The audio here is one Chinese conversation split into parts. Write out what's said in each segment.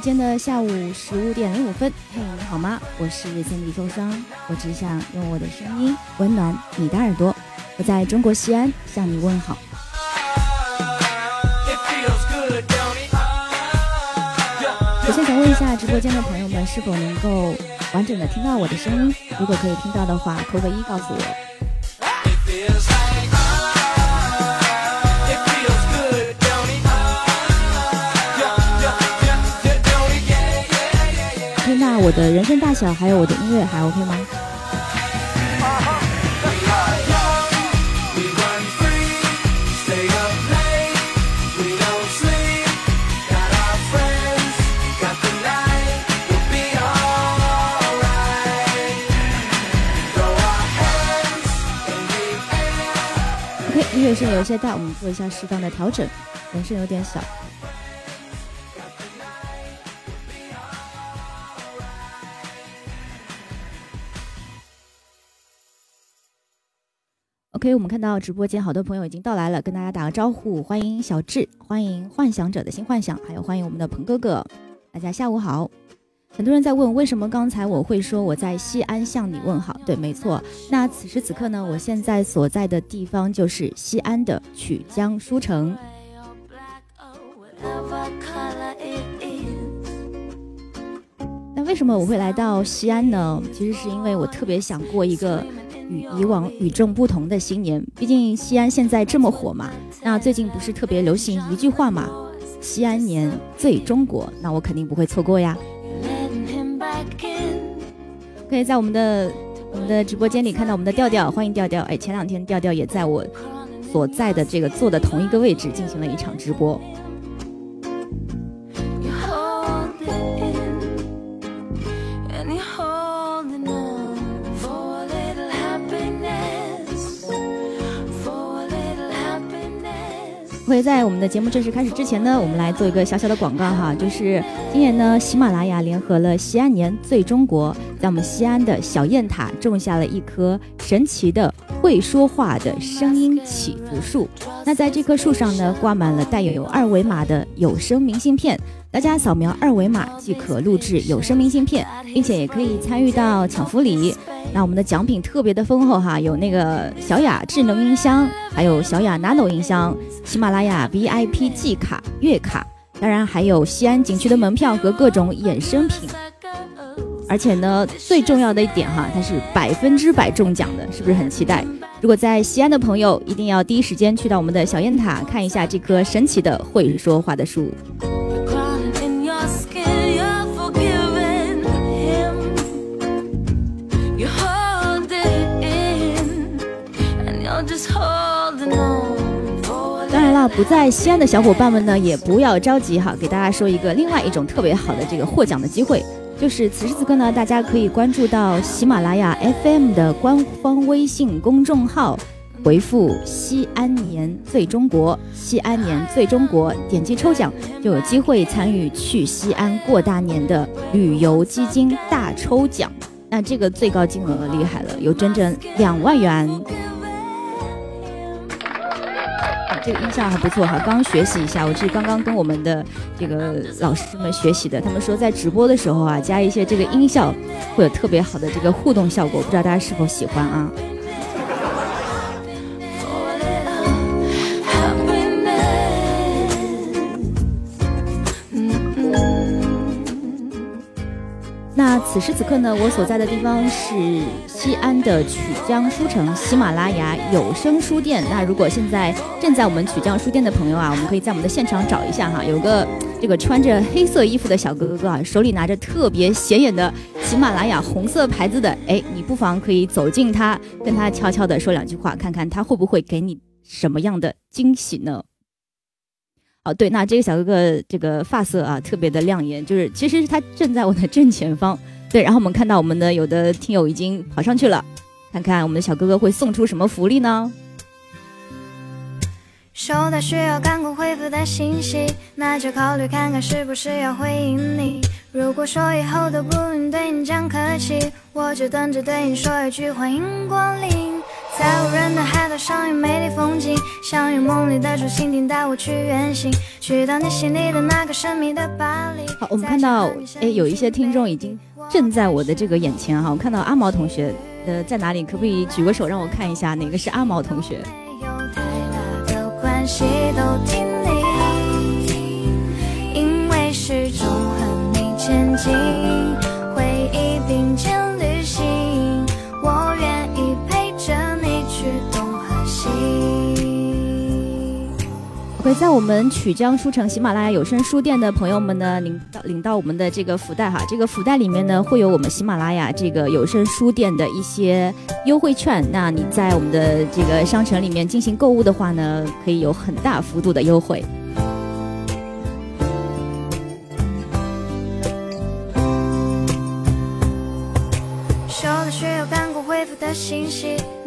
间的下午十五点零五分，嘿，你好吗？我是心里受伤，我只想用我的声音温暖你的耳朵。我在中国西安向你问好。首先想问一下直播间的朋友们，是否能够完整的听到我的声音？如果可以听到的话，扣个一告诉我。我的人声大小，还有我的音乐还 OK 吗？OK，音乐声有些大，我们做一下适当的调整，人声有点小。OK，我们看到直播间好多朋友已经到来了，跟大家打个招呼，欢迎小智，欢迎幻想者的新幻想，还有欢迎我们的鹏哥哥，大家下午好。很多人在问为什么刚才我会说我在西安向你问好？对，没错。那此时此刻呢，我现在所在的地方就是西安的曲江书城。那为什么我会来到西安呢？其实是因为我特别想过一个。与以往与众不同的新年，毕竟西安现在这么火嘛。那最近不是特别流行一句话嘛？西安年最中国，那我肯定不会错过呀。可以在我们的我们的直播间里看到我们的调调，欢迎调调。哎，前两天调调也在我所在的这个坐的同一个位置进行了一场直播。会在我们的节目正式开始之前呢，我们来做一个小小的广告哈，就是今年呢，喜马拉雅联合了西安年最中国，在我们西安的小雁塔种下了一棵神奇的会说话的声音祈福树。那在这棵树上呢，挂满了带有二维码的有声明信片。大家扫描二维码即可录制有声明信片，并且也可以参与到抢福利。那我们的奖品特别的丰厚哈，有那个小雅智能音箱，还有小雅 Nano 音箱，喜马拉雅 VIP 季卡月卡，当然还有西安景区的门票和各种衍生品。而且呢，最重要的一点哈，它是百分之百中奖的，是不是很期待？如果在西安的朋友，一定要第一时间去到我们的小雁塔看一下这棵神奇的会说话的树。那，不在西安的小伙伴们呢，也不要着急哈，给大家说一个另外一种特别好的这个获奖的机会，就是此时此刻呢，大家可以关注到喜马拉雅 FM 的官方微信公众号，回复“西安年最中国”，西安年最中国，点击抽奖就有机会参与去西安过大年的旅游基金大抽奖。那这个最高金额厉害了，有整整两万元。这个音效还不错哈，刚学习一下，我是刚刚跟我们的这个老师们学习的。他们说在直播的时候啊，加一些这个音效，会有特别好的这个互动效果，不知道大家是否喜欢啊？此时此刻呢，我所在的地方是西安的曲江书城喜马拉雅有声书店。那如果现在正在我们曲江书店的朋友啊，我们可以在我们的现场找一下哈，有个这个穿着黑色衣服的小哥哥啊，手里拿着特别显眼的喜马拉雅红色牌子的，哎，你不妨可以走近他，跟他悄悄的说两句话，看看他会不会给你什么样的惊喜呢？哦，对，那这个小哥哥这个发色啊，特别的亮眼，就是其实他正在我的正前方。对，然后我们看到我们的有的听友已经跑上去了，看看我们的小哥哥会送出什么福利呢？收到需要赶快回复的信息，那就考虑看看是不是要回应你。如果说以后都不用对你讲客气，我就等着对你说一句欢迎光临。在无人的海岛上有美丽风景，想用梦里的竹蜻蜓带我去远行，去到你心里的那个神秘的巴黎。好，我们看到，哎，有一些听众已经正在我的这个眼前哈，我看到阿毛同学，呃，在哪里？可不可以举个手让我看一下哪个是阿毛同学？关系，都听你，因为始终和你前进，OK，在我们曲江书城喜马拉雅有声书店的朋友们呢，领到领到我们的这个福袋哈，这个福袋里面呢会有我们喜马拉雅这个有声书店的一些优惠券。那你在我们的这个商城里面进行购物的话呢，可以有很大幅度的优惠。收到需要赶快回复的信息，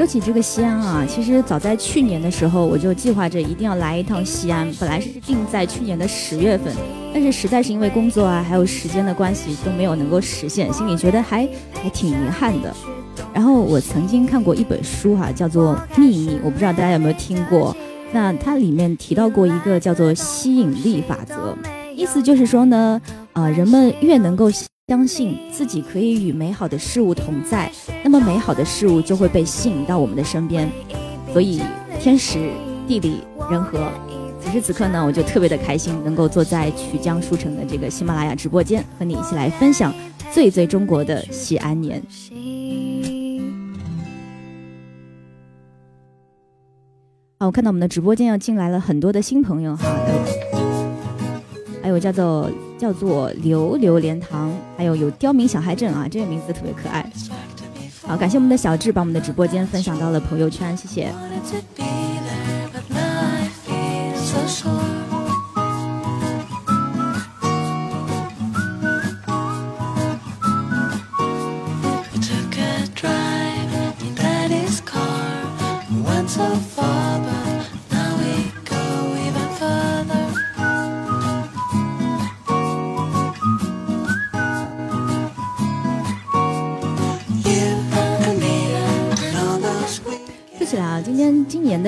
说起这个西安啊，其实早在去年的时候，我就计划着一定要来一趟西安。本来是定在去年的十月份，但是实在是因为工作啊，还有时间的关系，都没有能够实现，心里觉得还还挺遗憾的。然后我曾经看过一本书哈、叫做《秘密》，我不知道大家有没有听过。那它里面提到过一个叫做吸引力法则，意思就是说呢，呃，人们越能够相信自己可以与美好的事物同在，那么美好的事物就会被吸引到我们的身边。所以天时、地利、人和。此时此刻呢，我就特别的开心，能够坐在曲江书城的这个喜马拉雅直播间，和你一起来分享最最中国的西安年。好，我看到我们的直播间要进来了很多的新朋友哈，还有叫做叫做榴榴莲糖，还有有刁民小孩镇啊，这个名字特别可爱。好，感谢我们的小智把我们的直播间分享到了朋友圈，谢谢。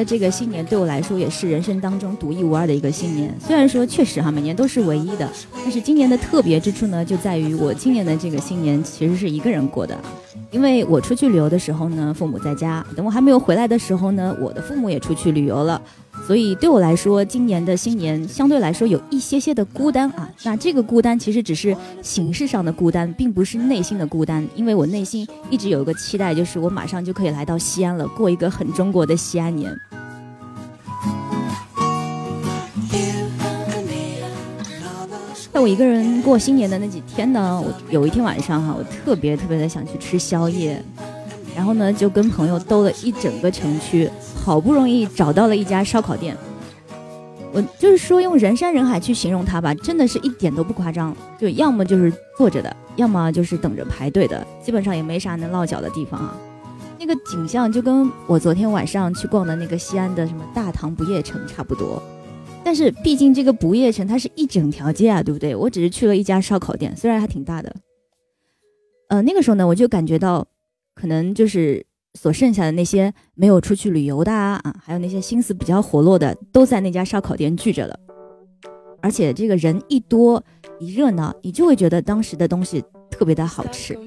这个新年对我来说也是人生当中独一无二的一个新年。虽然说确实哈，每年都是唯一的，但是今年的特别之处呢，就在于我今年的这个新年其实是一个人过的。因为我出去旅游的时候呢，父母在家；等我还没有回来的时候呢，我的父母也出去旅游了。所以对我来说，今年的新年相对来说有一些些的孤单啊。那这个孤单其实只是形式上的孤单，并不是内心的孤单。因为我内心一直有一个期待，就是我马上就可以来到西安了，过一个很中国的西安年。在我一个人过新年的那几天呢，我有一天晚上哈，我特别特别的想去吃宵夜，然后呢就跟朋友兜了一整个城区，好不容易找到了一家烧烤店。我就是说用人山人海去形容它吧，真的是一点都不夸张，就要么就是坐着的，要么就是等着排队的，基本上也没啥能落脚的地方啊。那个景象就跟我昨天晚上去逛的那个西安的什么大唐不夜城差不多。但是毕竟这个不夜城它是一整条街啊，对不对？我只是去了一家烧烤店，虽然还挺大的。呃，那个时候呢，我就感觉到，可能就是所剩下的那些没有出去旅游的啊，还有那些心思比较活络的，都在那家烧烤店聚着了。而且这个人一多一热闹，你就会觉得当时的东西特别的好吃。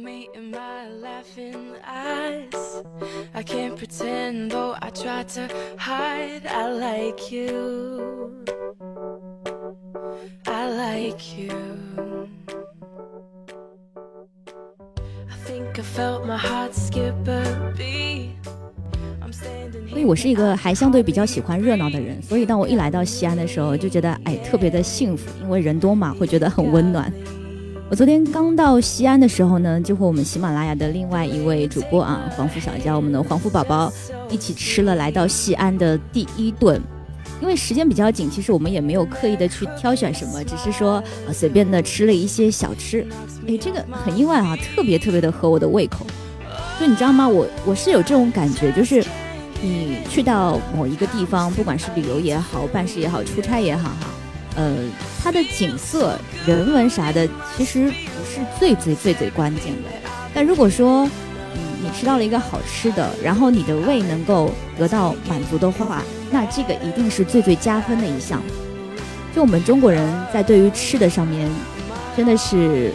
所以我是一个还相对比较喜欢热闹的人所以当我一来到西安的时候就觉得哎特别的幸福因为人多嘛会觉得很温暖。我昨天刚到西安的时候呢就和我们喜马拉雅的另外一位主播啊黄福小娇我们的黄福宝宝一起吃了来到西安的第一顿因为时间比较紧，其实我们也没有刻意的去挑选什么，只是说啊随便的吃了一些小吃。哎，这个很意外啊，特别特别的合我的胃口。就你知道吗？我我是有这种感觉，就是你去到某一个地方，不管是旅游也好，办事也好，出差也好，哈，呃，它的景色、人文啥的，其实不是最最最最关键的。但如果说你吃到了一个好吃的，然后你的胃能够得到满足的话，那这个一定是最最加分的一项。就我们中国人在对于吃的上面，真的是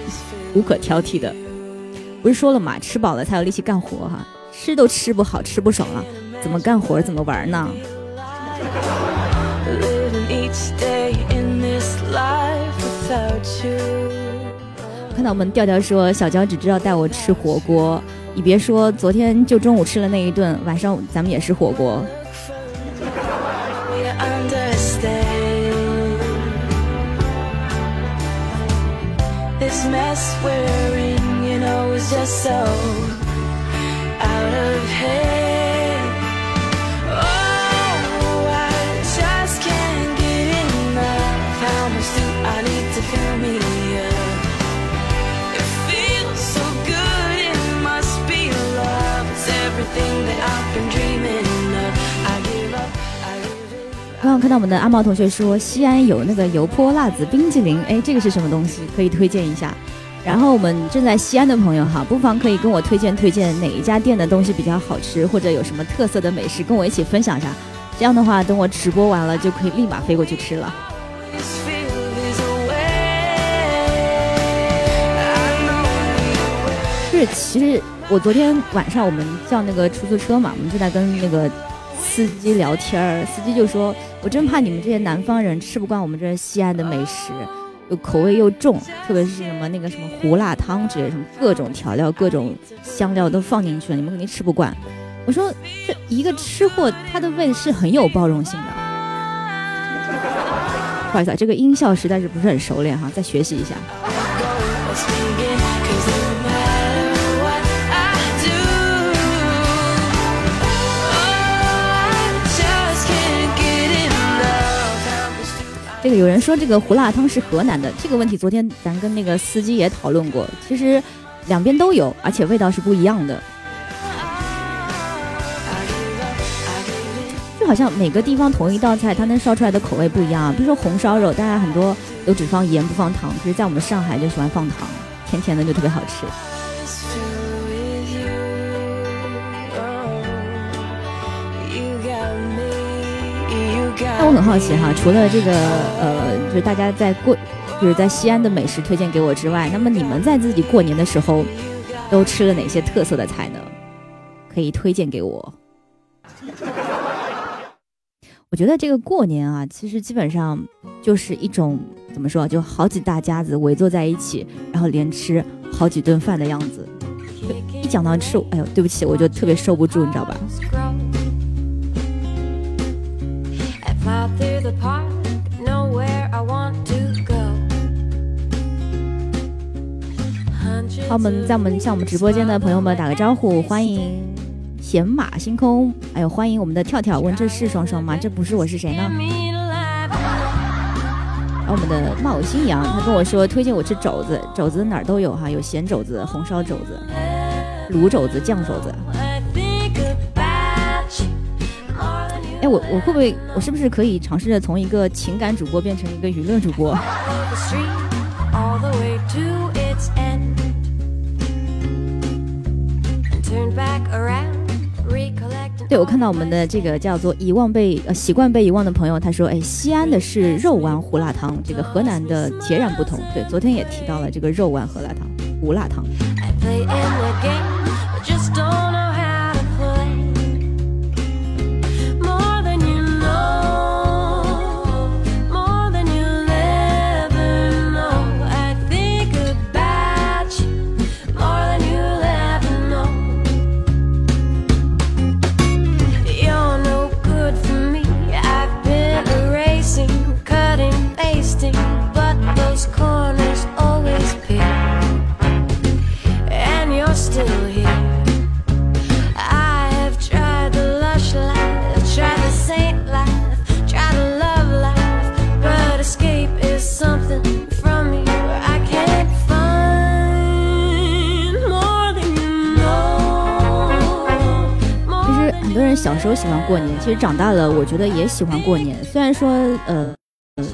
无可挑剔的。不是说了嘛，吃饱了才有力气干活哈，吃都吃不好，吃不爽了，怎么干活怎么玩呢？看到我们调调说小娇只知道带我吃火锅，你别说，昨天就中午吃了那一顿，晚上咱们也是火锅。刚刚看到我们的阿茂同学说，西安有那个油泼辣子冰激凌，哎，这个是什么东西？可以推荐一下。然后我们正在西安的朋友哈，不妨可以跟我推荐推荐哪一家店的东西比较好吃，或者有什么特色的美食，跟我一起分享一下。这样的话，等我直播完了，就可以立马飞过去吃了。是，其实我昨天晚上我们叫那个出租车嘛，我们就在跟那个司机聊天儿，司机就说：“我真怕你们这些南方人吃不惯我们这西安的美食。”又口味又重，特别是什么那个什么胡辣汤之类，什么各种调料、各种香料都放进去了，你们肯定吃不惯。我说，这一个吃货，他的胃是很有包容性的。不好意思，啊，这个音效实在是不是很熟练哈，再学习一下。这个有人说这个胡辣汤是河南的，这个问题昨天咱跟那个司机也讨论过，其实两边都有，而且味道是不一样的。就好像每个地方同一道菜，它能烧出来的口味不一样。比如说红烧肉，大家很多都只放盐不放糖，其实在我们上海就喜欢放糖，甜甜的就特别好吃。那我很好奇哈，除了这个呃，就是大家在过，就是在西安的美食推荐给我之外，那么你们在自己过年的时候都吃了哪些特色的菜呢？可以推荐给我。我觉得这个过年啊，其实基本上就是一种怎么说，就好几大家子围坐在一起，然后连吃好几顿饭的样子。一讲到吃，哎呦，对不起，我就特别受不住，你知道吧？好，我们在我们向我们直播间的朋友们打个招呼，欢迎闲马星空，还有欢迎我们的跳跳。问这是双双吗？这不是我是谁呢？我们的冒新阳，他跟我说推荐我吃肘子，肘子哪儿都有哈，有咸肘子、红烧肘子、卤肘子、酱肘子。哎，我我会不会，我是不是可以尝试着从一个情感主播变成一个娱乐主播？对，我看到我们的这个叫做遗忘被呃习惯被遗忘的朋友，他说，哎，西安的是肉丸胡辣汤，这个河南的截然不同。对，昨天也提到了这个肉丸胡辣汤，胡辣汤。still 时候喜欢过年，其实长大了，我觉得也喜欢过年。虽然说，呃，呃，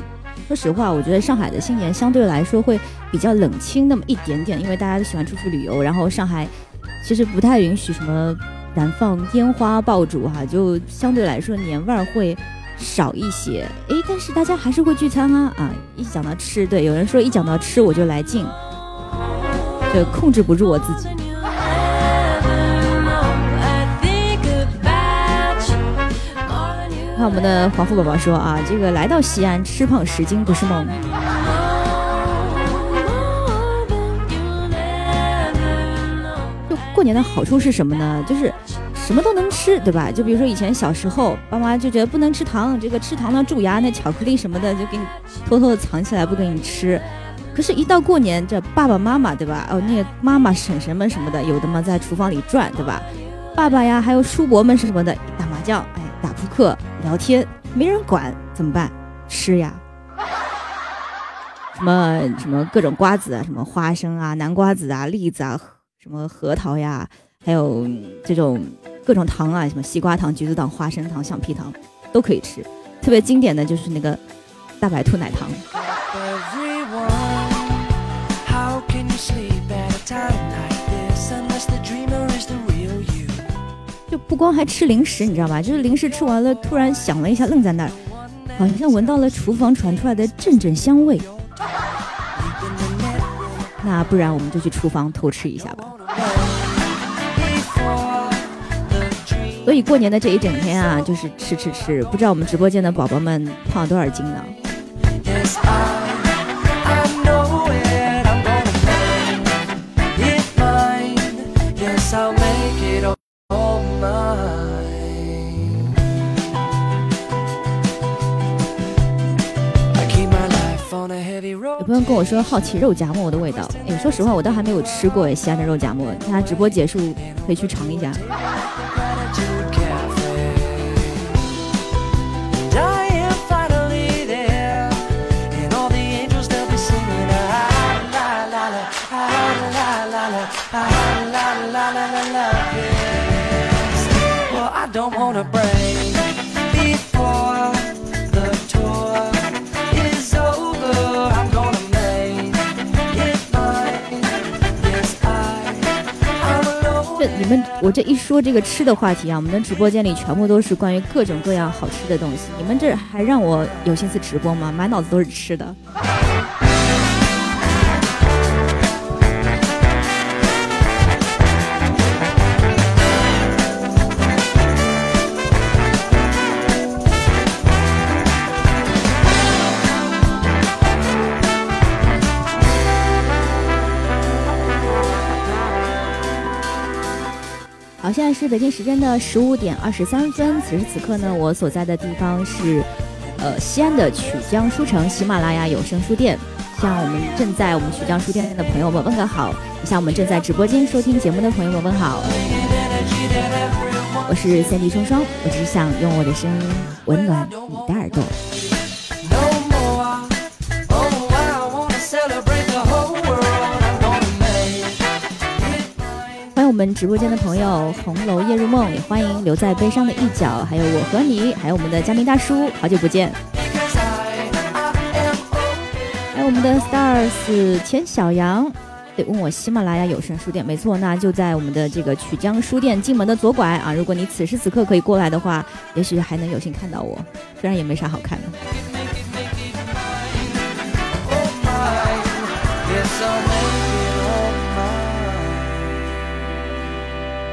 说实话，我觉得上海的新年相对来说会比较冷清那么一点点，因为大家都喜欢出去旅游，然后上海其实不太允许什么燃放烟花爆竹哈，就相对来说年味儿会少一些。诶，但是大家还是会聚餐啊啊！一讲到吃，对，有人说一讲到吃我就来劲，就控制不住我自己。看我们的华富宝宝说啊，这个来到西安吃胖十斤不是梦。就过年的好处是什么呢？就是什么都能吃，对吧？就比如说以前小时候，爸妈就觉得不能吃糖，这个吃糖呢蛀牙，那巧克力什么的就给你偷偷的藏起来不给你吃。可是，一到过年，这爸爸妈妈，对吧？哦，那个妈妈、婶婶们什么的，有的嘛在厨房里转，对吧？爸爸呀，还有叔伯们是什么的，打麻将，哎，打扑克，聊天，没人管，怎么办？吃呀！什么什么各种瓜子啊，什么花生啊、南瓜子啊、栗子啊，什么核桃呀，还有这种各种糖啊，什么西瓜糖、橘子糖、花生糖、橡皮糖，都可以吃。特别经典的就是那个大白兔奶糖。不光还吃零食，你知道吧？就是零食吃完了，突然想了一下，愣在那儿，好像闻到了厨房传出来的阵阵香味。那不然我们就去厨房偷吃一下吧。所以过年的这一整天啊，就是吃吃吃，不知道我们直播间的宝宝们胖了多少斤呢？朋友跟我说好奇肉夹馍的味道，哎，说实话我倒还没有吃过，西安的肉夹馍，大家直播结束可以去尝一下。你们，我这一说这个吃的话题啊，我们的直播间里全部都是关于各种各样好吃的东西。你们这还让我有心思直播吗？满脑子都是吃的。好，现在是北京时间的十五点二十三分。此时此刻呢，我所在的地方是，呃，西安的曲江书城喜马拉雅有声书店。向我们正在我们曲江书店的朋友们问个好，向我们正在直播间收听节目的朋友们问好。我是三弟双双，我只想用我的声音温暖你的耳朵。直播间的朋友，红楼夜入梦，也欢迎留在悲伤的一角，还有我和你，还有我们的嘉宾大叔，好久不见。还有我们的 stars 钱小杨，对，问我喜马拉雅有声书店，没错，那就在我们的这个曲江书店进门的左拐啊。如果你此时此刻可以过来的话，也许还能有幸看到我，虽然也没啥好看的。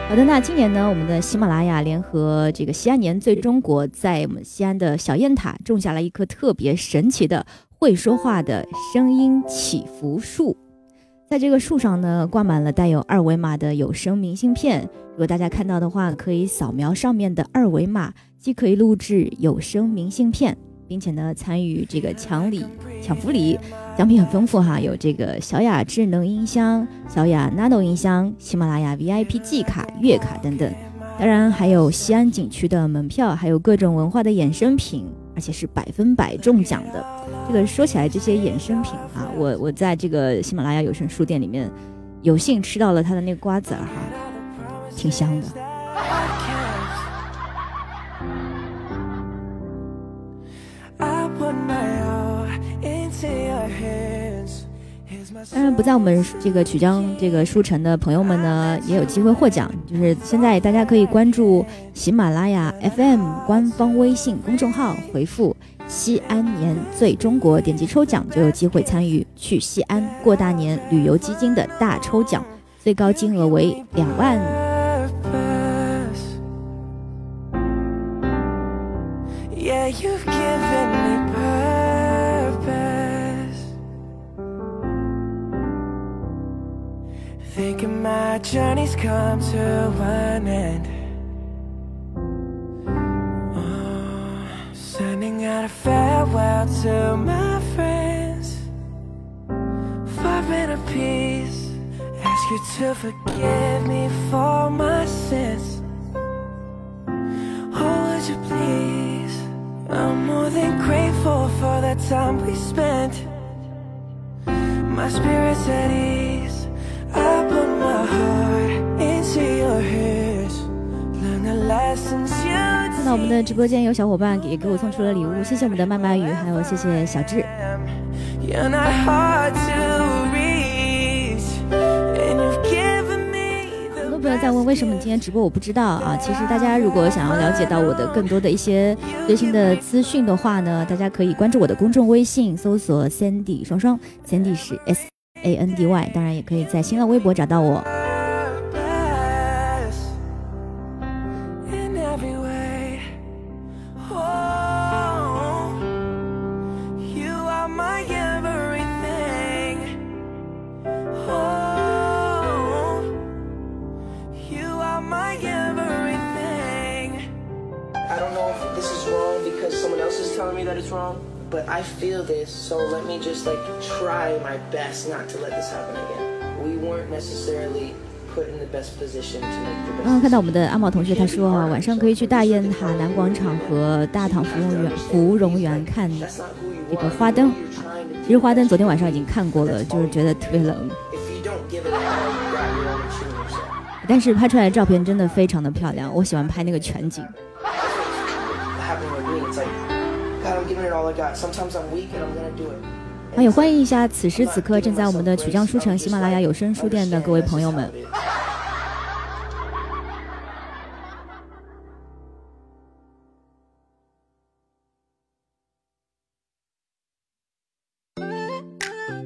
好的，那今年呢，我们的喜马拉雅联合这个西安年最中国，在我们西安的小雁塔种下了一棵特别神奇的会说话的声音祈福树。在这个树上呢，挂满了带有二维码的有声明信片。如果大家看到的话，可以扫描上面的二维码，既可以录制有声明信片，并且呢，参与这个抢礼、抢福礼。奖品很丰富哈，有这个小雅智能音箱、小雅 Nano 音箱、喜马拉雅 VIP 季卡、月卡等等，当然还有西安景区的门票，还有各种文化的衍生品，而且是百分百中奖的。这个说起来，这些衍生品哈，我我在这个喜马拉雅有声书店里面有幸吃到了它的那个瓜子儿哈，挺香的。当然，不在我们这个曲江这个书城的朋友们呢，也有机会获奖。就是现在大家可以关注喜马拉雅 FM 官方微信公众号，回复“西安年最中国”，点击抽奖就有机会参与去西安过大年旅游基金的大抽奖，最高金额为两万。My journey's come to an end. Oh, sending out a farewell to my friends. Far in peace. Ask you to forgive me for my sins. Oh, would you please? I'm more than grateful for the time we spent. My spirit's at ease. 看到我们的直播间有小伙伴也给我送出了礼物，谢谢我们的麦麦雨，还有谢谢小智。很多朋友在问为什么你今天直播，我不知道啊。其实大家如果想要了解到我的更多的一些最新的资讯的话呢，大家可以关注我的公众微信，搜索 Sandy 双双，Sandy 是 S A N D Y，当然也可以在新浪微博找到我。Feel this, so let me just like try my best not to let this happen again. We weren't necessarily put in the best position to make the best. 刚刚看到我们的阿茂同学，他说啊，晚上可以去大雁塔南广场和大唐芙蓉园芙蓉园看这个花灯其实花灯昨天晚上已经看过了，就是觉得特别冷.但是拍出来的照片真的非常的漂亮，我喜欢拍那个全景。那也欢迎一下此时此刻正在我们的曲江书城喜马拉雅有声书店的各位朋友们。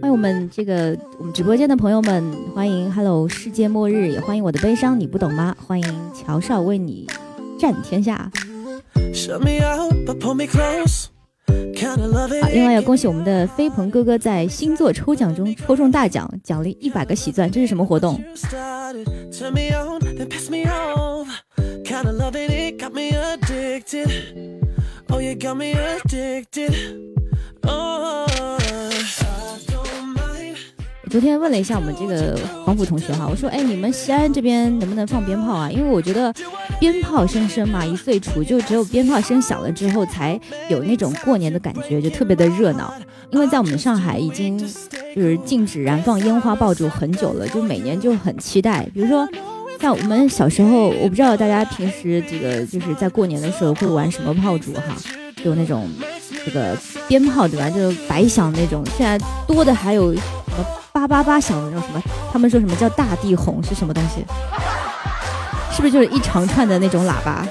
我们这个我们直播间的朋友们，欢迎 Hello 世界末日，也欢迎我的悲伤你不懂吗？欢迎乔少为你战天下。Shut me out, but pull me close. 好，另外要恭喜我们的飞鹏哥哥在星座抽奖中抽中大奖，奖励一百个喜钻，这是什么活动？昨天问了一下我们这个黄埔同学哈，我说，哎，你们西安这边能不能放鞭炮啊？因为我觉得鞭炮声声嘛，一岁除，就只有鞭炮声响了之后，才有那种过年的感觉，就特别的热闹。因为在我们上海已经就是禁止燃放烟花爆竹很久了，就每年就很期待。比如说，像我们小时候，我不知道大家平时这个就是在过年的时候会玩什么炮竹哈，有那种这个鞭炮对吧？就是白响那种，现在多的还有什么八八八响的那种什么，他们说什么叫大地红是什么东西？是不是就是一长串的那种喇叭？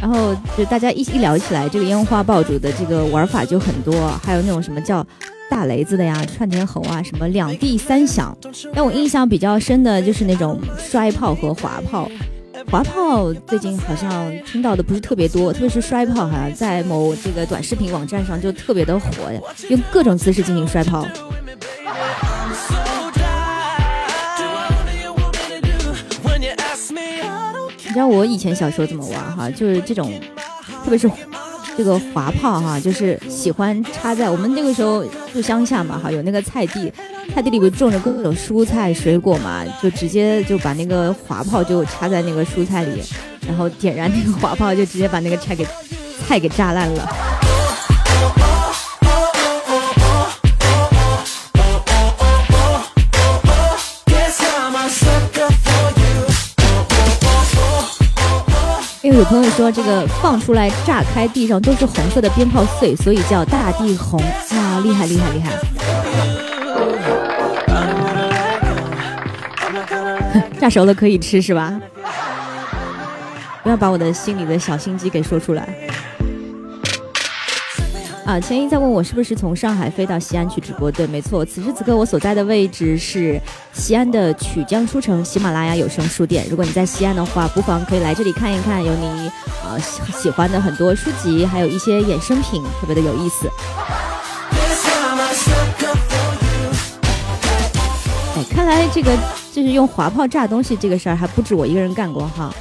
然后就大家一一聊起来，这个烟花爆竹的这个玩法就很多，还有那种什么叫大雷子的呀、串天猴啊，什么两地三响。让我印象比较深的就是那种摔炮和滑炮。滑炮最近好像听到的不是特别多，特别是摔炮，好像在某这个短视频网站上就特别的火，用各种姿势进行摔炮。你知道我以前小时候怎么玩哈？就是这种，特别是这个滑炮哈，就是喜欢插在我们那个时候住乡下嘛哈，有那个菜地，菜地里不种着各种蔬菜水果嘛，就直接就把那个滑炮就插在那个蔬菜里，然后点燃那个滑炮，就直接把那个菜给菜给炸烂了。因为，有朋友说这个放出来炸开，地上都是红色的鞭炮碎，所以叫大地红啊！厉害厉害厉害！炸熟了可以吃是吧？不要把我的心里的小心机给说出来。啊，千一在问我是不是从上海飞到西安去直播？对，没错。此时此刻我所在的位置是西安的曲江书城喜马拉雅有声书店。如果你在西安的话，不妨可以来这里看一看，有你啊喜喜欢的很多书籍，还有一些衍生品，特别的有意思。哎，看来这个就是用滑炮炸东西这个事儿还不止我一个人干过哈。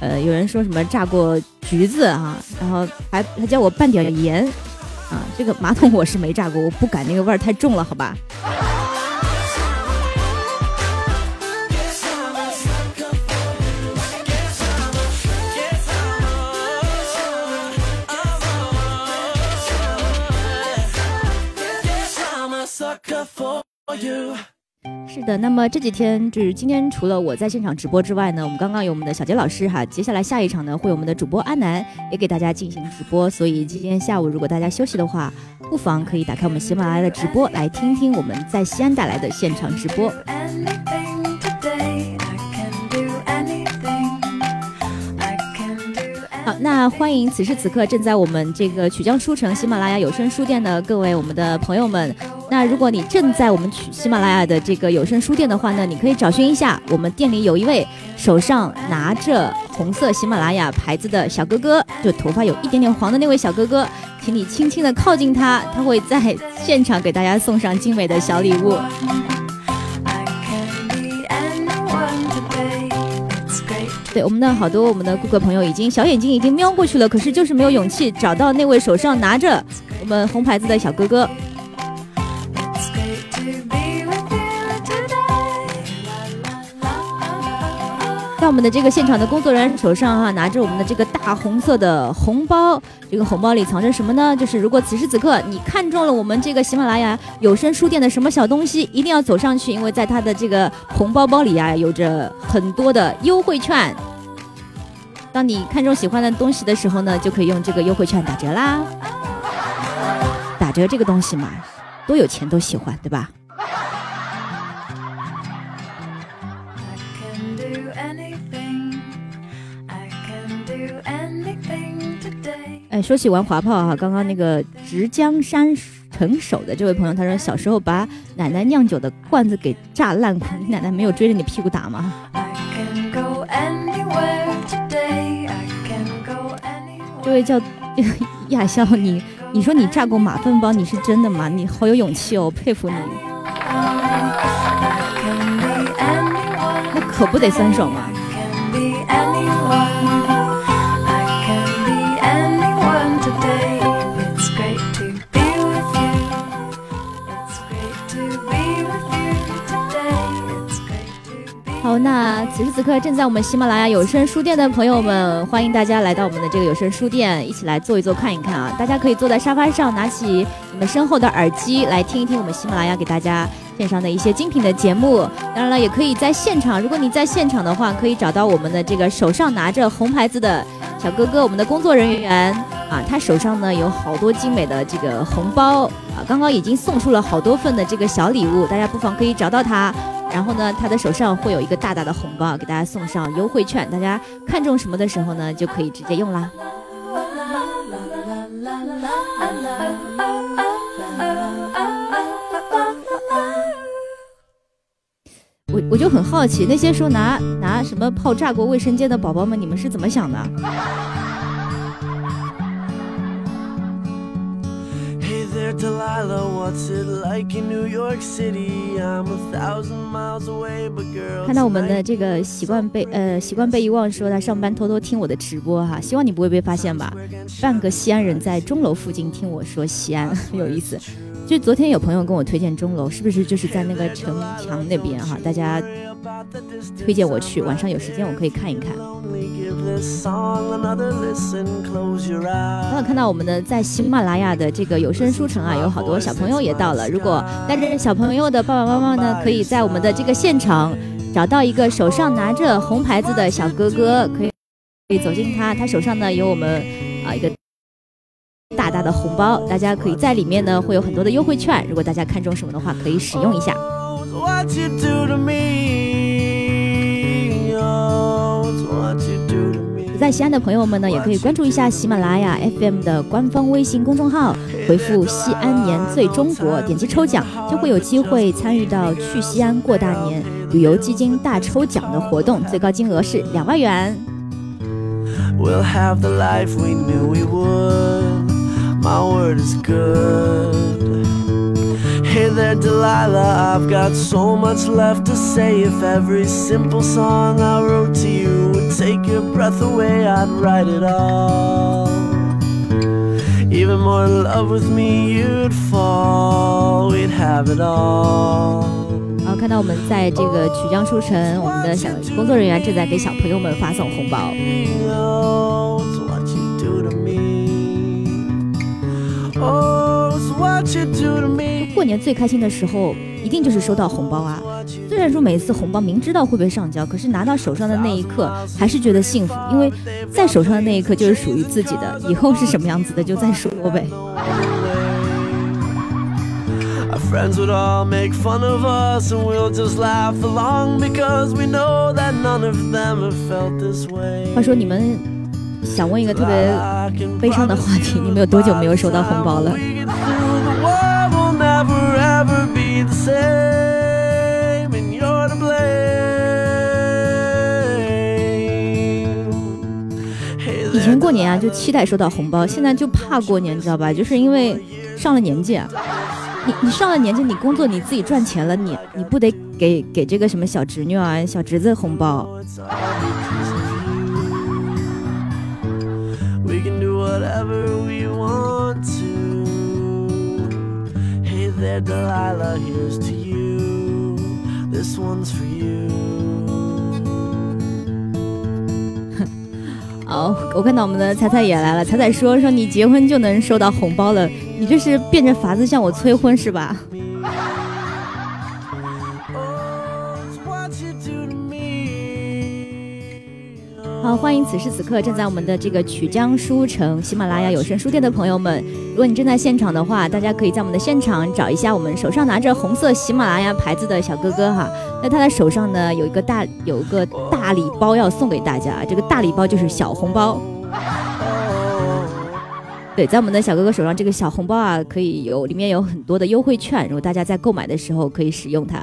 呃，有人说什么炸过橘子啊，然后还还叫我拌点盐。啊，这个马桶我是没炸过，我不敢，那个味儿太重了，好吧。是的，那么这几天就是今天，除了我在现场直播之外呢，我们刚刚有我们的小杰老师哈，接下来下一场呢会有我们的主播阿南也给大家进行直播，所以今天下午如果大家休息的话，不妨可以打开我们喜马拉雅的直播来听听我们在西安带来的现场直播。那欢迎此时此刻正在我们这个曲江书城喜马拉雅有声书店的各位我们的朋友们。那如果你正在我们曲喜马拉雅的这个有声书店的话呢，你可以找寻一下，我们店里有一位手上拿着红色喜马拉雅牌子的小哥哥，就头发有一点点黄的那位小哥哥，请你轻轻的靠近他，他会在现场给大家送上精美的小礼物。对我们的好多我们的顾客朋友已经小眼睛已经瞄过去了，可是就是没有勇气找到那位手上拿着我们红牌子的小哥哥。在我们的这个现场的工作人员手上哈，拿着我们的这个大红色的红包，这个红包里藏着什么呢？就是如果此时此刻你看中了我们这个喜马拉雅有声书店的什么小东西，一定要走上去，因为在他的这个红包包里啊，有着很多的优惠券。当你看中喜欢的东西的时候呢，就可以用这个优惠券打折啦。打折这个东西嘛，多有钱都喜欢，对吧？说起玩滑炮哈，刚刚那个直江山成守的这位朋友，他说小时候把奶奶酿酒的罐子给炸烂过，你奶奶没有追着你屁股打吗？这位叫 亚笑，你你说你炸过马粪包，你是真的吗？你好有勇气哦，佩服你。那可不得酸爽吗？好，那此时此刻正在我们喜马拉雅有声书店的朋友们，欢迎大家来到我们的这个有声书店，一起来坐一坐，看一看啊！大家可以坐在沙发上，拿起你们身后的耳机，来听一听我们喜马拉雅给大家线上的一些精品的节目。当然了，也可以在现场，如果你在现场的话，可以找到我们的这个手上拿着红牌子的小哥哥，我们的工作人员啊，他手上呢有好多精美的这个红包啊，刚刚已经送出了好多份的这个小礼物，大家不妨可以找到他。然后呢，他的手上会有一个大大的红包，给大家送上优惠券。大家看中什么的时候呢，就可以直接用啦。我我就很好奇，那些说拿拿什么炮炸过卫生间的宝宝们，你们是怎么想的？看到我们的这个习惯被呃习惯被遗忘，说他上班偷偷听我的直播哈，希望你不会被发现吧？半个西安人在钟楼附近听我说西安，有意思。就昨天有朋友跟我推荐钟楼，是不是就是在那个城墙那边哈？大家推荐我去，晚上有时间我可以看一看。刚刚看到我们的在喜马拉雅的这个有声书城啊，有好多小朋友也到了。如果带着小朋友的爸爸妈妈呢，可以在我们的这个现场找到一个手上拿着红牌子的小哥哥，可以可以走近他，他手上呢有我们啊一个大大的红包，大家可以在里面呢会有很多的优惠券，如果大家看中什么的话，可以使用一下。Oh. 在西安的朋友们呢，也可以关注一下喜马拉雅 FM 的官方微信公众号，回复“西安年最中国”，点击抽奖，就会有机会参与到去西安过大年旅游基金大抽奖的活动，最高金额是两万元。We'll have the life we knew we would. My word is good. Hey there, Delilah, I've got so much left to say. If every simple song I wrote to you would take your breath away, I'd write it all. Even more in love with me, you'd fall. We'd have it all. 好，看到我们在这个曲江书城，我们的小工作人员正在给小朋友们发送红包。 过年最开心的时候，一定就是收到红包啊！虽然说每次红包明知道会被上交，可是拿到手上的那一刻还是觉得幸福，因为在手上的那一刻就是属于自己的，以后是什么样子的就再说呗。Friends would all make fun of us, and we'll just laugh along because we know that none of them have felt this way. 话说你们想问一个特别悲伤的话题，你们有多久没有收到红包了？以前过年啊就期待收到红包，现在就怕过年，你知道吧？就是因为上了年纪啊。你你上了年纪，你工作你自己赚钱了，你你不得给给这个什么小侄女啊、小侄子红包？Whatever we want to. Hey there, Delilah, here's to you. This one's for you. 好，我看到我们的彩彩也来了。彩彩说说你结婚就能收到红包了，你这是变着法子向我催婚是吧？好，欢迎此时此刻正在我们的这个曲江书城喜马拉雅有声书店的朋友们。如果你正在现场的话，大家可以在我们的现场找一下我们手上拿着红色喜马拉雅牌子的小哥哥哈。那他的手上呢有一个大有一个大礼包要送给大家，这个大礼包就是小红包。对，在我们的小哥哥手上这个小红包啊，可以有里面有很多的优惠券，如果大家在购买的时候可以使用它。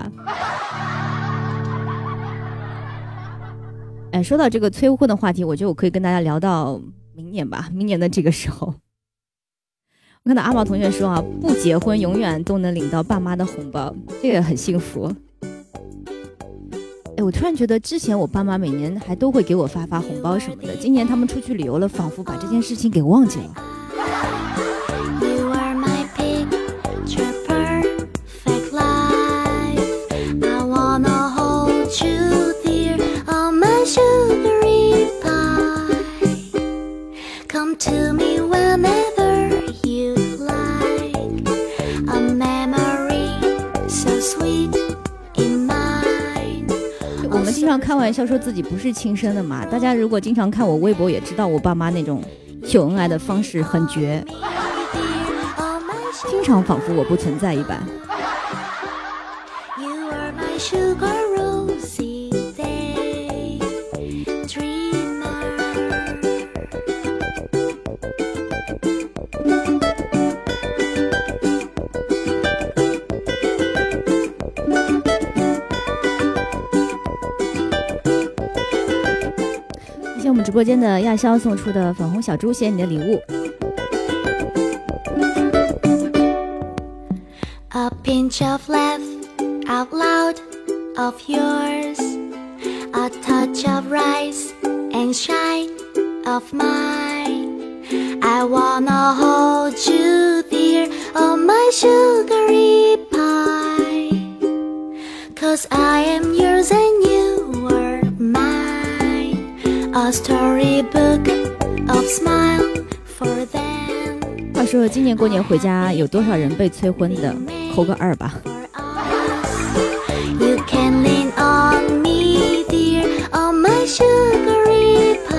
说到这个催婚的话题，我觉得我可以跟大家聊到明年吧，明年的这个时候。我看到阿毛同学说啊，不结婚永远都能领到爸妈的红包，这个很幸福。哎，我突然觉得之前我爸妈每年还都会给我发发红包什么的，今年他们出去旅游了，仿佛把这件事情给忘记了。常开玩笑说自己不是亲生的嘛，大家如果经常看我微博，也知道我爸妈那种秀恩爱的方式很绝，经常仿佛我不存在一般。播间的亚潇送出的粉红小猪，谢谢你的礼物。A pinch of laugh out loud of yours, a touch of rise and shine of mine. I wanna hold you dear on my sugary pie. Cause I am yours and A storybook of smile for them. 话说今年过年回家有多少人被催婚的？扣个二吧。You can lean on me, dear, on my sugary pie.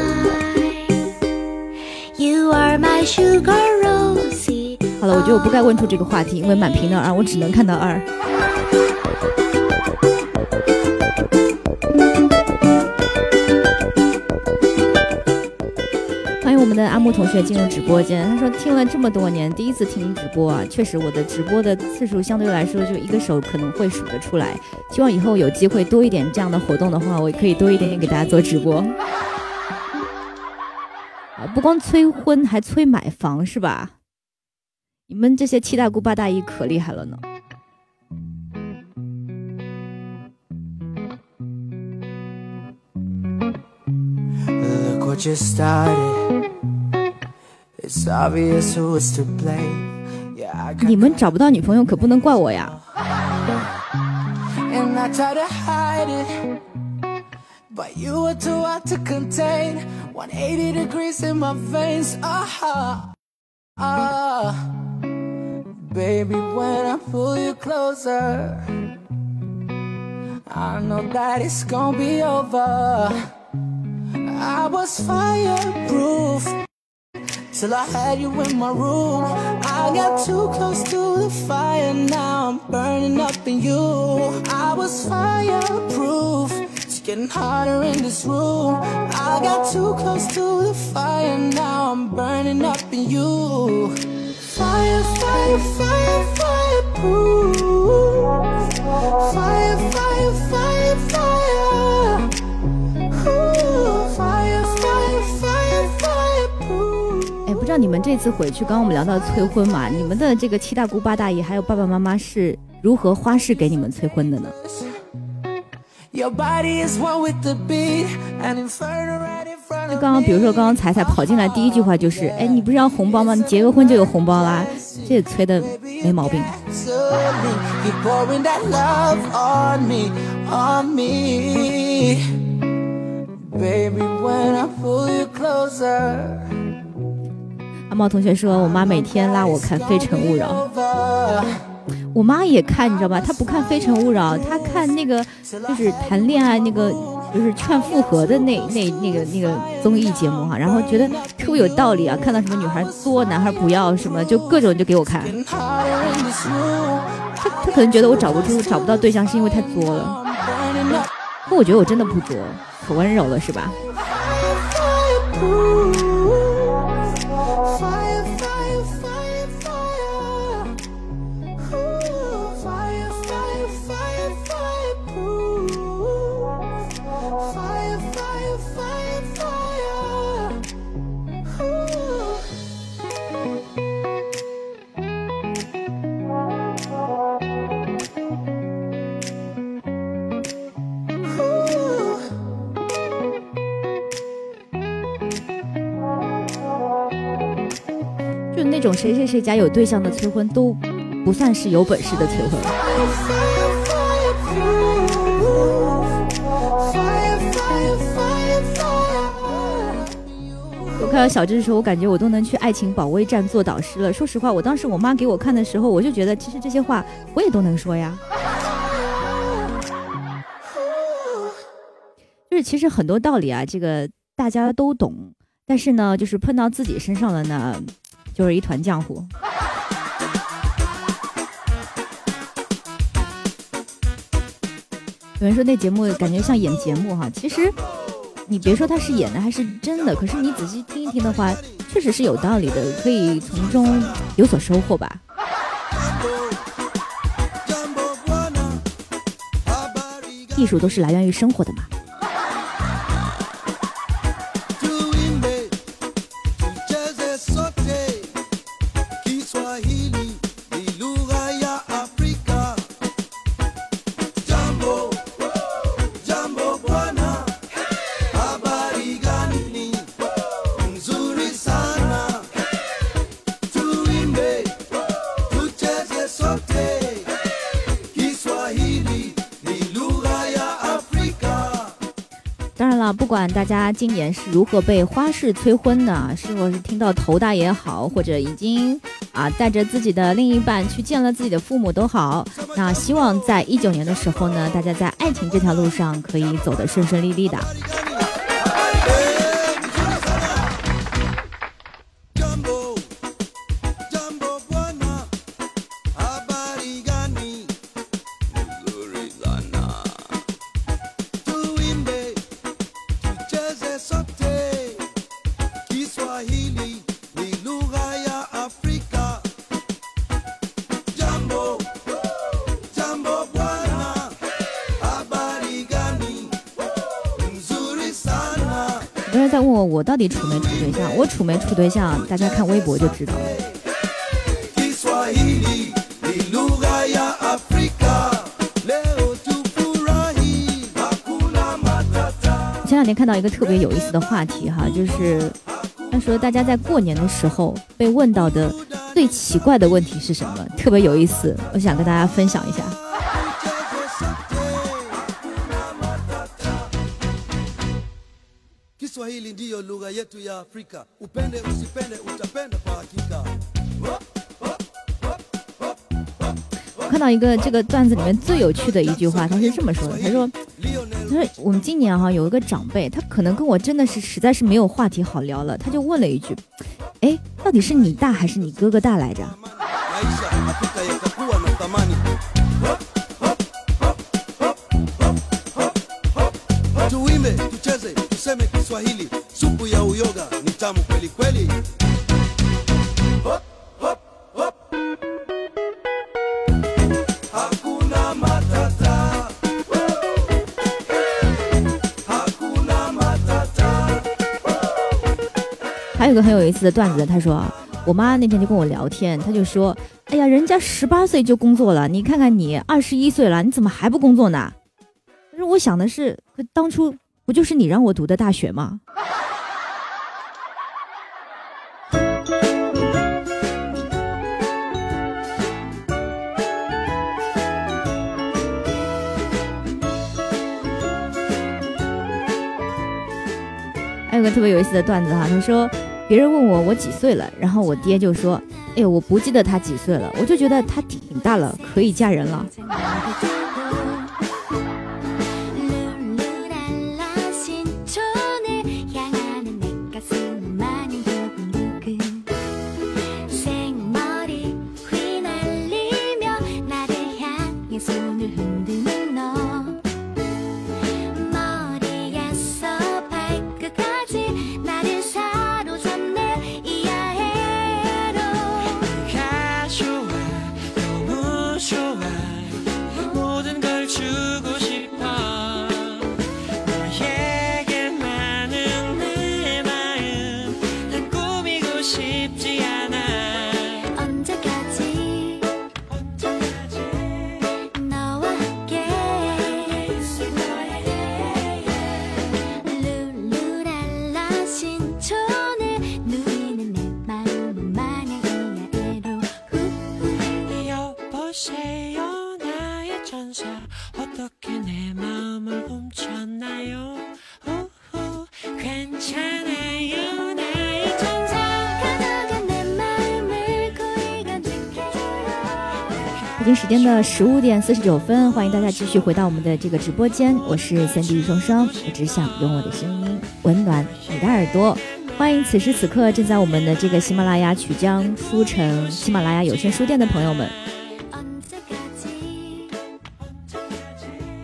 好了，我觉得我不该问出这个话题，因为满屏的二，我只能看到二。欢迎我们的阿木同学进入直播间。他说听了这么多年，第一次听直播啊，确实我的直播的次数相对来说就一个手可能会数得出来。希望以后有机会多一点这样的活动的话，我也可以多一点点给大家做直播。啊，不光催婚，还催买房是吧？你们这些七大姑八大姨可厉害了呢。Look what you started. It's obvious who is to blame. Yeah, I got 你们找不到女朋友可不能怪我呀。 and I try to hide it. But you were too hard to contain. 180 degrees in my veins. Ah, ah. Baby, when I pull you closer, I know that it's gonna be over. I was fireproof till I had you in my room. I got too close to the fire, now I'm burning up in you. I was fireproof, it's getting hotter in this room. I got too close to the fire, now I'm burning up in you. Fire, fire, fire, fireproof. Fire, fire, fire. 你们这次回去，刚刚我们聊到催婚嘛，你们的这个七大姑八大姨还有爸爸妈妈是如何花式给你们催婚的呢就刚刚，比如说刚刚彩彩跑进来，第一句话就是，哎，你不是要红包吗？你结个婚就有红包啦，这也催的没毛病。Baby, when I pull you closer, 阿茂同学说，我妈每天拉我看《非诚勿扰》，我妈也看，你知道吧？她不看《非诚勿扰》，她看那个就是谈恋爱那个，就是劝复合的那那那个那个综艺节目哈，然后觉得特别有道理啊，看到什么女孩作，男孩不要什么，就各种就给我看。她她可能觉得我找不出找不到对象是因为太作了，可我觉得我真的不作，可温柔了是吧？这种谁谁谁家有对象的催婚都不算是有本事的催婚。我看到小智的时候，我感觉我都能去爱情保卫战做导师了。说实话，我当时我妈给我看的时候，我就觉得其实这些话我也都能说呀。就是其实很多道理啊，这个大家都懂，但是呢，就是碰到自己身上了呢，就是一团浆糊。有人说那节目感觉像演节目哈，其实你别说他是演的还是真的，可是你仔细听一听的话，确实是有道理的，可以从中有所收获吧。艺术都是来源于生活的嘛。大家今年是如何被花式催婚的，是否是听到头大也好，或者已经啊带着自己的另一半去见了自己的父母都好，那希望在一九年的时候呢，大家在爱情这条路上可以走得顺顺利利的。到底处没处对象？我处没处对象？大家看微博就知道了。前两天看到一个特别有意思的话题哈，就是他说大家在过年的时候被问到的最奇怪的问题是什么？特别有意思，我想跟大家分享一下。Afrika. Upende usipende, utapenda kwa hakika. 我看到一个这个段子里面最有趣的一句话，他是这么说的：他说，他说我们今年哈有一个长辈，他可能跟我真的是实在是没有话题好聊了，他就问了一句，哎，到底是你大还是你哥哥大来着？还有个很有意思的段子，他说：“我妈那天就跟我聊天，她就说：‘哎呀，人家十八岁就工作了，你看看你，二十一岁了，你怎么还不工作呢？’”但是我想的是，当初不就是你让我读的大学吗？有个特别有意思的段子哈，他说别人问我我几岁了，然后我爹就说，哎呦，我不记得他几岁了，我就觉得他挺大了，可以嫁人了。时间的十五点四十九分欢迎大家继续回到我们的这个直播间。我是先帝双双我只想用我的声音。温暖你的耳朵欢迎此时此刻正在我们的这个喜马拉雅曲江书城喜马拉雅有声书店的朋友们。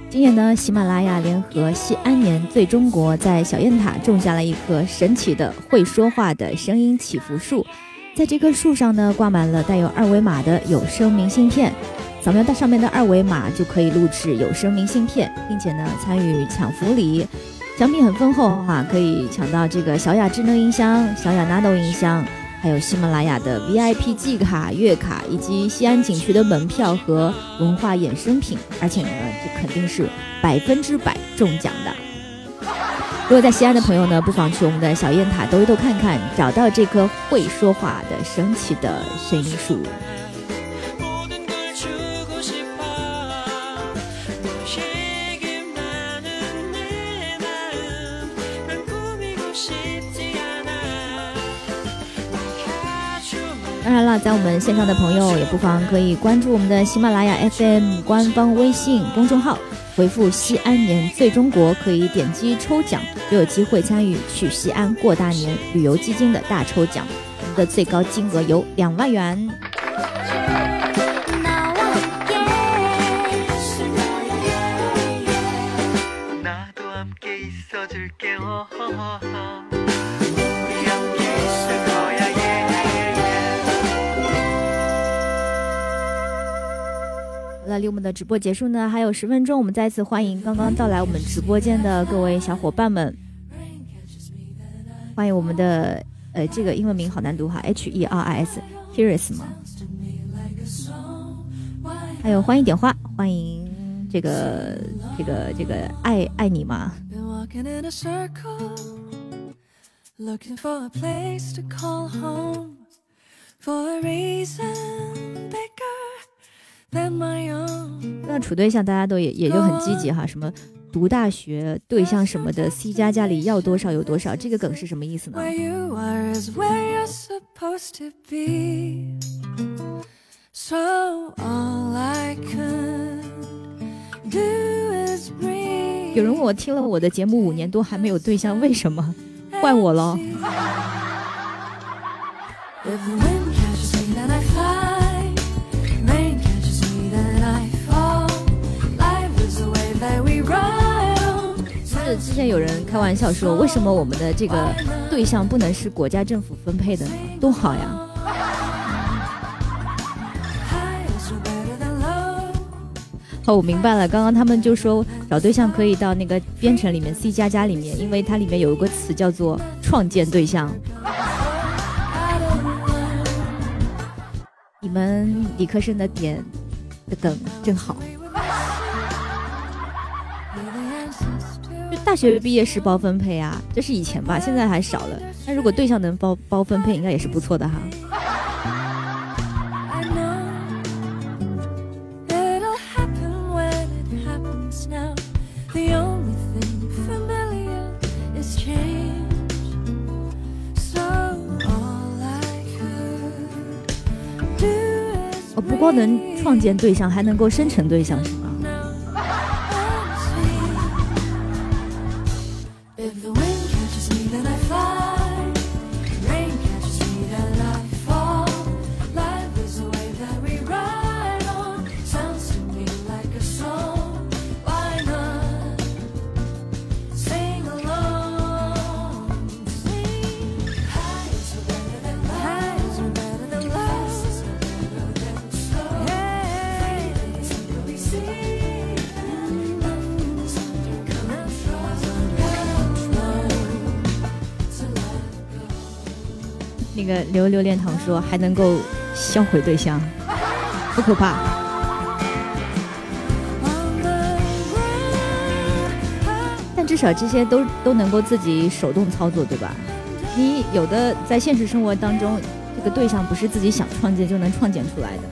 今年呢喜马拉雅联合西安年最中国在小雁塔种下了一棵神奇的会说话的声音祈福树。在这棵树上呢，挂满了带有二维码的有声明信片，扫描到上面的二维码就可以录制有声明信片，并且呢参与抢福利。奖品很丰厚哈、可以抢到这个小雅智能音箱、小雅 Nano 音箱，还有喜马拉雅的 VIP 季卡、月卡，以及西安景区的门票和文化衍生品。而且呢，这肯定是百分之百中奖的。如果在西安的朋友呢，不妨去我们的小雁塔兜一兜看看，找到这棵会说话的神奇的神灵树。当然了，在我们线上的朋友也不妨可以关注我们的喜马拉雅 FM 官方微信公众号。回复“西安年最中国”，可以点击抽奖，就有机会参与去西安过大年旅游基金的大抽奖，我们的最高金额有两万元。离我们的直播结束呢还有十分钟，我们再次欢迎刚刚到来我们直播间的各位小伙伴们，欢迎我们的呃这个英文名好难读哈，H E R I S h e r i s 吗？还有欢迎点花，欢迎这个这个这个爱爱你吗？Looking for a place to call home for a reason bigger. 那处对象大家都也也就很积极哈，什么读大学对象什么的，C 加家里要多少有多少，这个梗是什么意思呢.有人问我听了我的节目五年多还没有对象，为什么？怪我喽。就是之前有人开玩笑说，为什么我们的这个对象不能是国家政府分配的呢？多好呀！High is no better than low. 好，我明白了。刚刚他们就说找对象可以到那个编程里面 C 加加里面，因为它里面有一个词叫做创建对象。你们理科生的点的梗真好。大学毕业是包分配啊，这是以前吧，现在还少了。那如果对象能包包分配，应该也是不错的哈。哦，不光能创建对象，还能够生成对象是吗？那个榴榴莲堂说还能够销毁对象，不可怕。但至少这些都都能够自己手动操作，对吧？你有的在现实生活当中，这个对象不是自己想创建就能创建出来的。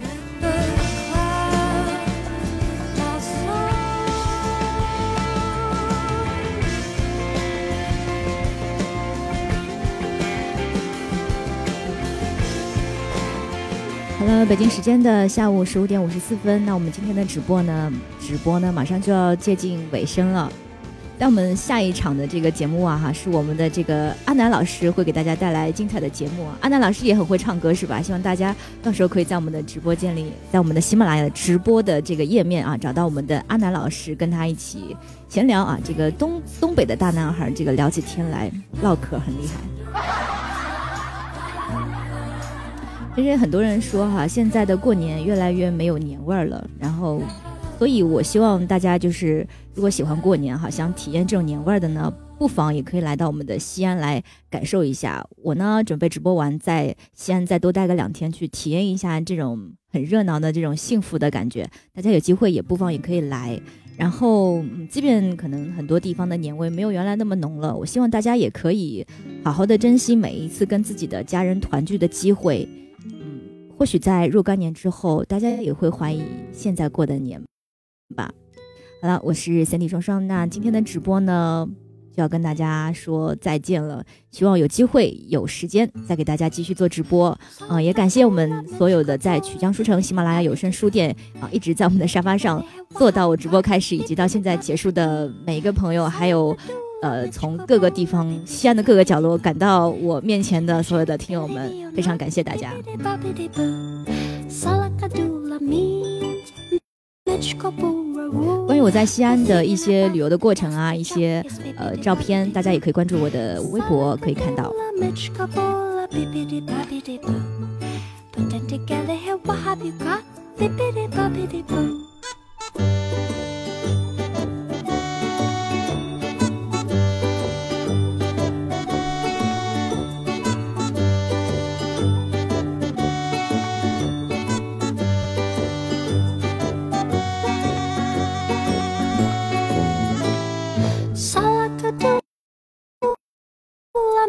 好了，北京时间的下午十五点五十四分，那我们今天的直播呢，直播呢马上就要接近尾声了。那我们下一场的这个节目啊，哈，是我们的这个阿南老师会给大家带来精彩的节目啊。阿南老师也很会唱歌，是吧？希望大家到时候可以在我们的直播间里，在我们的喜马拉雅直播的这个页面啊，找到我们的阿南老师，跟他一起闲聊啊。这个东东北的大男孩，这个聊起天来唠嗑很厉害。其实很多人说哈，现在的过年越来越没有年味儿了，然后，所以我希望大家就是，如果喜欢过年哈，想体验这种年味儿的呢，不妨也可以来到我们的西安来感受一下。我呢，准备直播完在西安再多待个两天，去体验一下这种很热闹的这种幸福的感觉。大家有机会也不妨也可以来。然后，即便可能很多地方的年味没有原来那么浓了，我希望大家也可以好好的珍惜每一次跟自己的家人团聚的机会。嗯，或许在若干年之后，大家也会怀疑现在过的年吧。好了，我是 Cindy 双双，那今天的直播呢，就要跟大家说再见了。希望有机会有时间再给大家继续做直播。啊、也感谢我们所有的在曲江书城、喜马拉雅有声书店啊、一直在我们的沙发上坐到我直播开始以及到现在结束的每一个朋友，还有。呃，从各个地方，西安的各个角落赶到我面前的所有的听友们，非常感谢大家。关于我在西安的一些旅游的过程啊，一些呃照片，大家也可以关注我的微博，可以看到。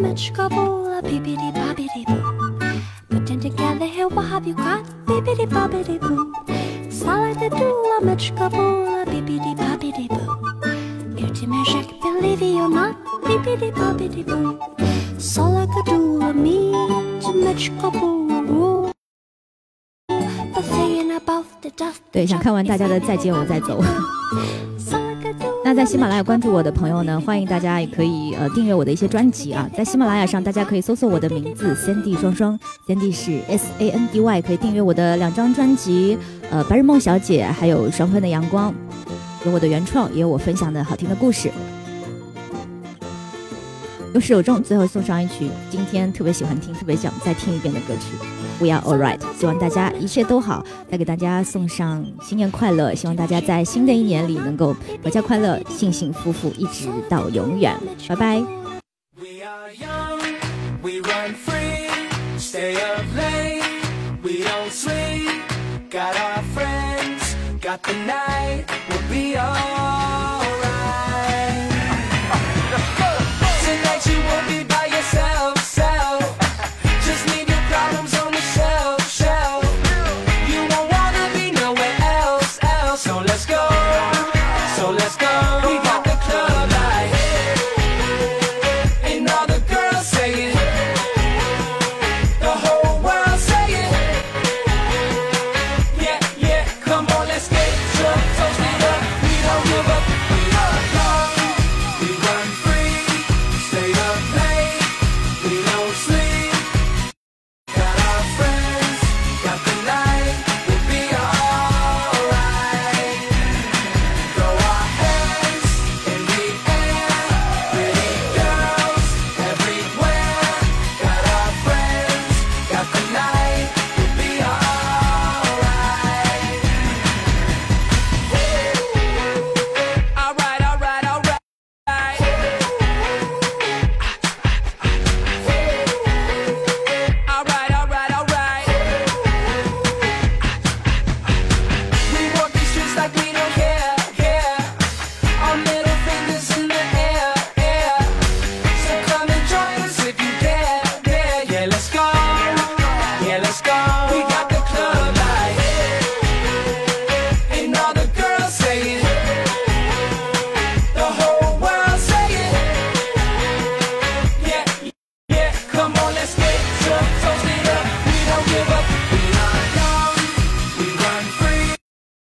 Match couple, a bippity boppity boo. Putting together here, what have you got? Bippity boppity boo. Solid to do, a match couple, a bippity boppity boo. Beauty magic, believe it or not, bippity boppity boo. Solid to do, a me, to match couple. But thinking about the dust. 对，想看完大家的再见我再走。那在喜马拉雅关注我的朋友呢，欢迎大家也可以呃订阅我的一些专辑啊，在喜马拉雅上大家可以搜索我的名字 Sandy 双双，Sandy 是 S A N D Y，可以订阅我的两张专辑，呃，白日梦小姐还有双份的阳光，有我的原创，也有我分享的好听的故事。有始有终，最后送上一曲今天特别喜欢听、特别想再听一遍的歌曲《We Are Alright》，希望大家一切都好。再给大家送上新年快乐，希望大家在新的一年里能够阖家快乐、幸幸福福，一直到永远。拜拜。Got the night,